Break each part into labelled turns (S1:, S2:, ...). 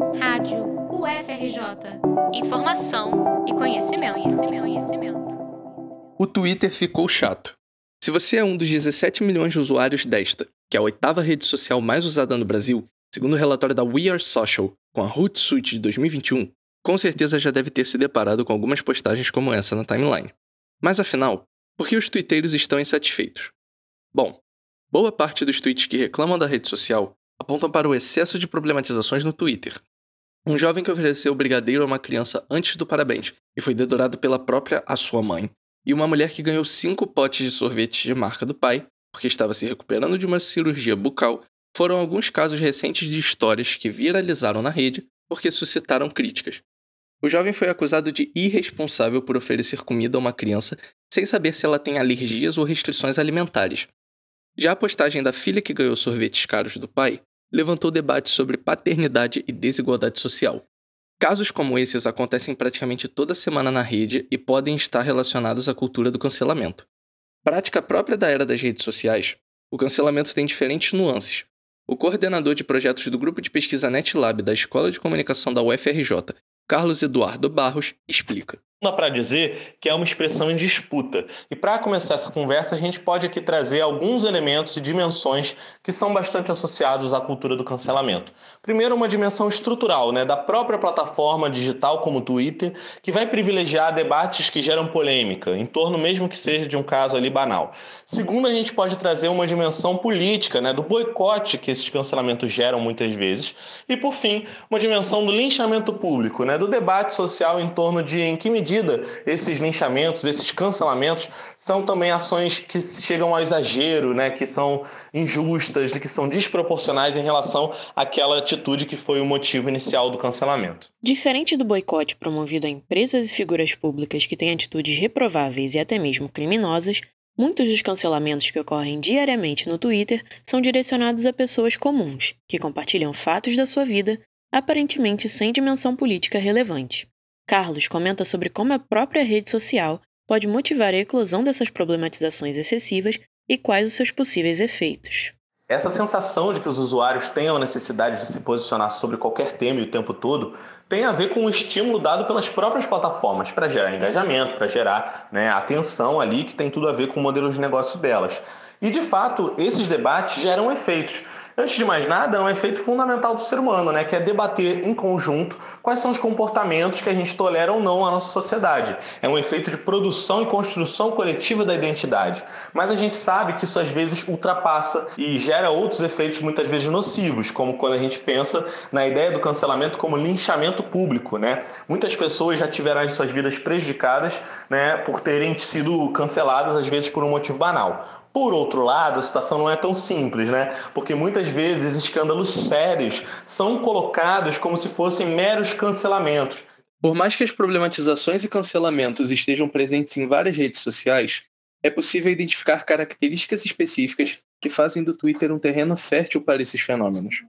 S1: Rádio UFRJ. Informação e conhecimento, conhecimento, conhecimento.
S2: O Twitter ficou chato. Se você é um dos 17 milhões de usuários desta, que é a oitava rede social mais usada no Brasil, segundo o relatório da We Are Social, com a Hootsuite de 2021, com certeza já deve ter se deparado com algumas postagens como essa na timeline. Mas afinal, por que os twitteiros estão insatisfeitos? Bom, boa parte dos tweets que reclamam da rede social apontam para o excesso de problematizações no Twitter. Um jovem que ofereceu brigadeiro a uma criança antes do parabéns e foi dedurado pela própria a sua mãe, e uma mulher que ganhou cinco potes de sorvete de marca do pai porque estava se recuperando de uma cirurgia bucal foram alguns casos recentes de histórias que viralizaram na rede porque suscitaram críticas. O jovem foi acusado de irresponsável por oferecer comida a uma criança sem saber se ela tem alergias ou restrições alimentares. Já a postagem da filha que ganhou sorvetes caros do pai levantou debates sobre paternidade e desigualdade social. Casos como esses acontecem praticamente toda semana na rede e podem estar relacionados à cultura do cancelamento. Prática própria da era das redes sociais, o cancelamento tem diferentes nuances. O coordenador de projetos do grupo de pesquisa NetLab da Escola de Comunicação da UFRJ, Carlos Eduardo Barros, explica.
S3: Dá para dizer que é uma expressão em disputa. E para começar essa conversa, a gente pode aqui trazer alguns elementos e dimensões que são bastante associados à cultura do cancelamento. Primeiro, uma dimensão estrutural, né, da própria plataforma digital como o Twitter, que vai privilegiar debates que geram polêmica, em torno mesmo que seja de um caso ali banal. Segundo, a gente pode trazer uma dimensão política, né, do boicote que esses cancelamentos geram muitas vezes. E por fim, uma dimensão do linchamento público, né, do debate social em torno de em que medida medida, esses linchamentos, esses cancelamentos, são também ações que chegam ao exagero, né, que são injustas, que são desproporcionais em relação àquela atitude que foi o motivo inicial do cancelamento.
S4: Diferente do boicote promovido a empresas e figuras públicas que têm atitudes reprováveis e até mesmo criminosas, Muitos dos cancelamentos que ocorrem diariamente no Twitter são direcionados a pessoas comuns, que compartilham fatos da sua vida, aparentemente sem dimensão política relevante. Carlos comenta sobre como a própria rede social pode motivar a eclosão dessas problematizações excessivas e quais os seus possíveis efeitos.
S3: Essa sensação de que os usuários tenham a necessidade de se posicionar sobre qualquer tema e o tempo todo tem a ver com o estímulo dado pelas próprias plataformas para gerar engajamento, para gerar né, atenção ali, que tem tudo a ver com o modelo de negócio delas. E de fato, esses debates geram efeitos. Antes de mais nada, é um efeito fundamental do ser humano, né? que é debater em conjunto quais são os comportamentos que a gente tolera ou não na nossa sociedade. É um efeito de produção e construção coletiva da identidade. Mas a gente sabe que isso às vezes ultrapassa e gera outros efeitos muitas vezes nocivos, como quando a gente pensa na ideia do cancelamento como linchamento público. Né? Muitas pessoas já tiveram as suas vidas prejudicadas né, por terem sido canceladas, às vezes por um motivo banal. Por outro lado, a situação não é tão simples, né? Porque muitas vezes escândalos sérios são colocados como se fossem meros cancelamentos.
S2: Por mais que as problematizações e cancelamentos estejam presentes em várias redes sociais, é possível identificar características específicas que fazem do Twitter um terreno fértil para esses fenômenos.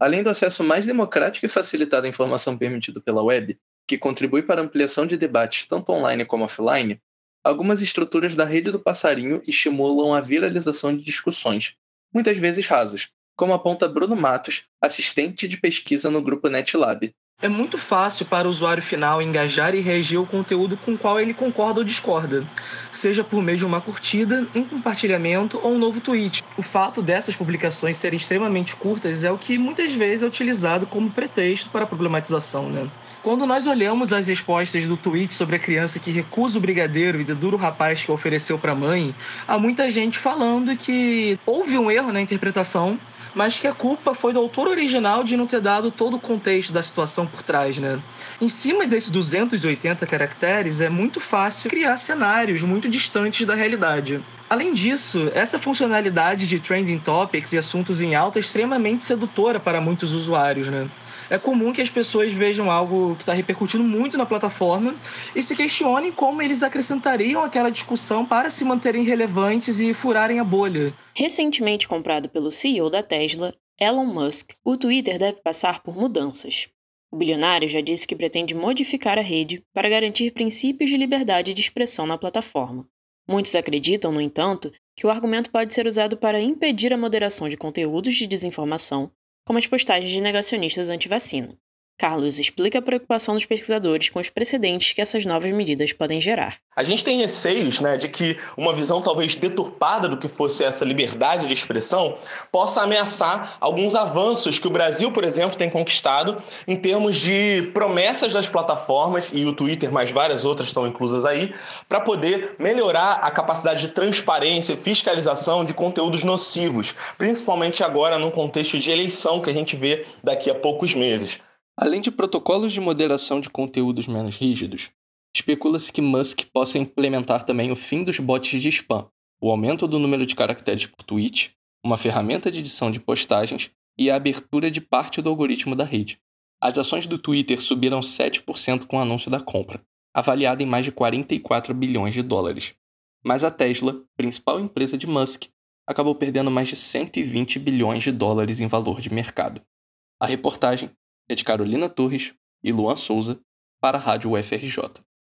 S2: Além do acesso mais democrático e facilitado à informação permitido pela web, que contribui para a ampliação de debates tanto online como offline, Algumas estruturas da rede do passarinho estimulam a viralização de discussões, muitas vezes rasas, como aponta Bruno Matos, assistente de pesquisa no grupo NetLab.
S5: É muito fácil para o usuário final engajar e reagir ao conteúdo com o qual ele concorda ou discorda, seja por meio de uma curtida, um compartilhamento ou um novo tweet. O fato dessas publicações serem extremamente curtas é o que muitas vezes é utilizado como pretexto para a problematização, né? Quando nós olhamos as respostas do tweet sobre a criança que recusa o brigadeiro e dedura o rapaz que ofereceu para a mãe, há muita gente falando que houve um erro na interpretação, mas que a culpa foi do autor original de não ter dado todo o contexto da situação por trás, né? Em cima desses 280 caracteres, é muito fácil criar cenários muito distantes da realidade. Além disso, essa funcionalidade de trending topics e assuntos em alta é extremamente sedutora para muitos usuários, né? é comum que as pessoas vejam algo que está repercutindo muito na plataforma e se questionem como eles acrescentariam aquela discussão para se manterem relevantes e furarem a bolha.
S4: Recentemente comprado pelo CEO da Tesla, Elon Musk, o Twitter deve passar por mudanças. O bilionário já disse que pretende modificar a rede para garantir princípios de liberdade de expressão na plataforma. Muitos acreditam, no entanto, que o argumento pode ser usado para impedir a moderação de conteúdos de desinformação como as postagens de negacionistas anti-vacina. Carlos explica a preocupação dos pesquisadores com os precedentes que essas novas medidas podem gerar.
S3: A gente tem receios né, de que uma visão talvez deturpada do que fosse essa liberdade de expressão possa ameaçar alguns avanços que o Brasil, por exemplo, tem conquistado em termos de promessas das plataformas, e o Twitter, mais várias outras estão inclusas aí, para poder melhorar a capacidade de transparência e fiscalização de conteúdos nocivos, principalmente agora num contexto de eleição que a gente vê daqui a poucos meses.
S2: Além de protocolos de moderação de conteúdos menos rígidos, especula-se que Musk possa implementar também o fim dos bots de spam, o aumento do número de caracteres por tweet, uma ferramenta de edição de postagens e a abertura de parte do algoritmo da rede. As ações do Twitter subiram 7% com o anúncio da compra, avaliada em mais de 44 bilhões de dólares. Mas a Tesla, principal empresa de Musk, acabou perdendo mais de 120 bilhões de dólares em valor de mercado. A reportagem é de Carolina Torres e Luan Souza para a Rádio UFRJ.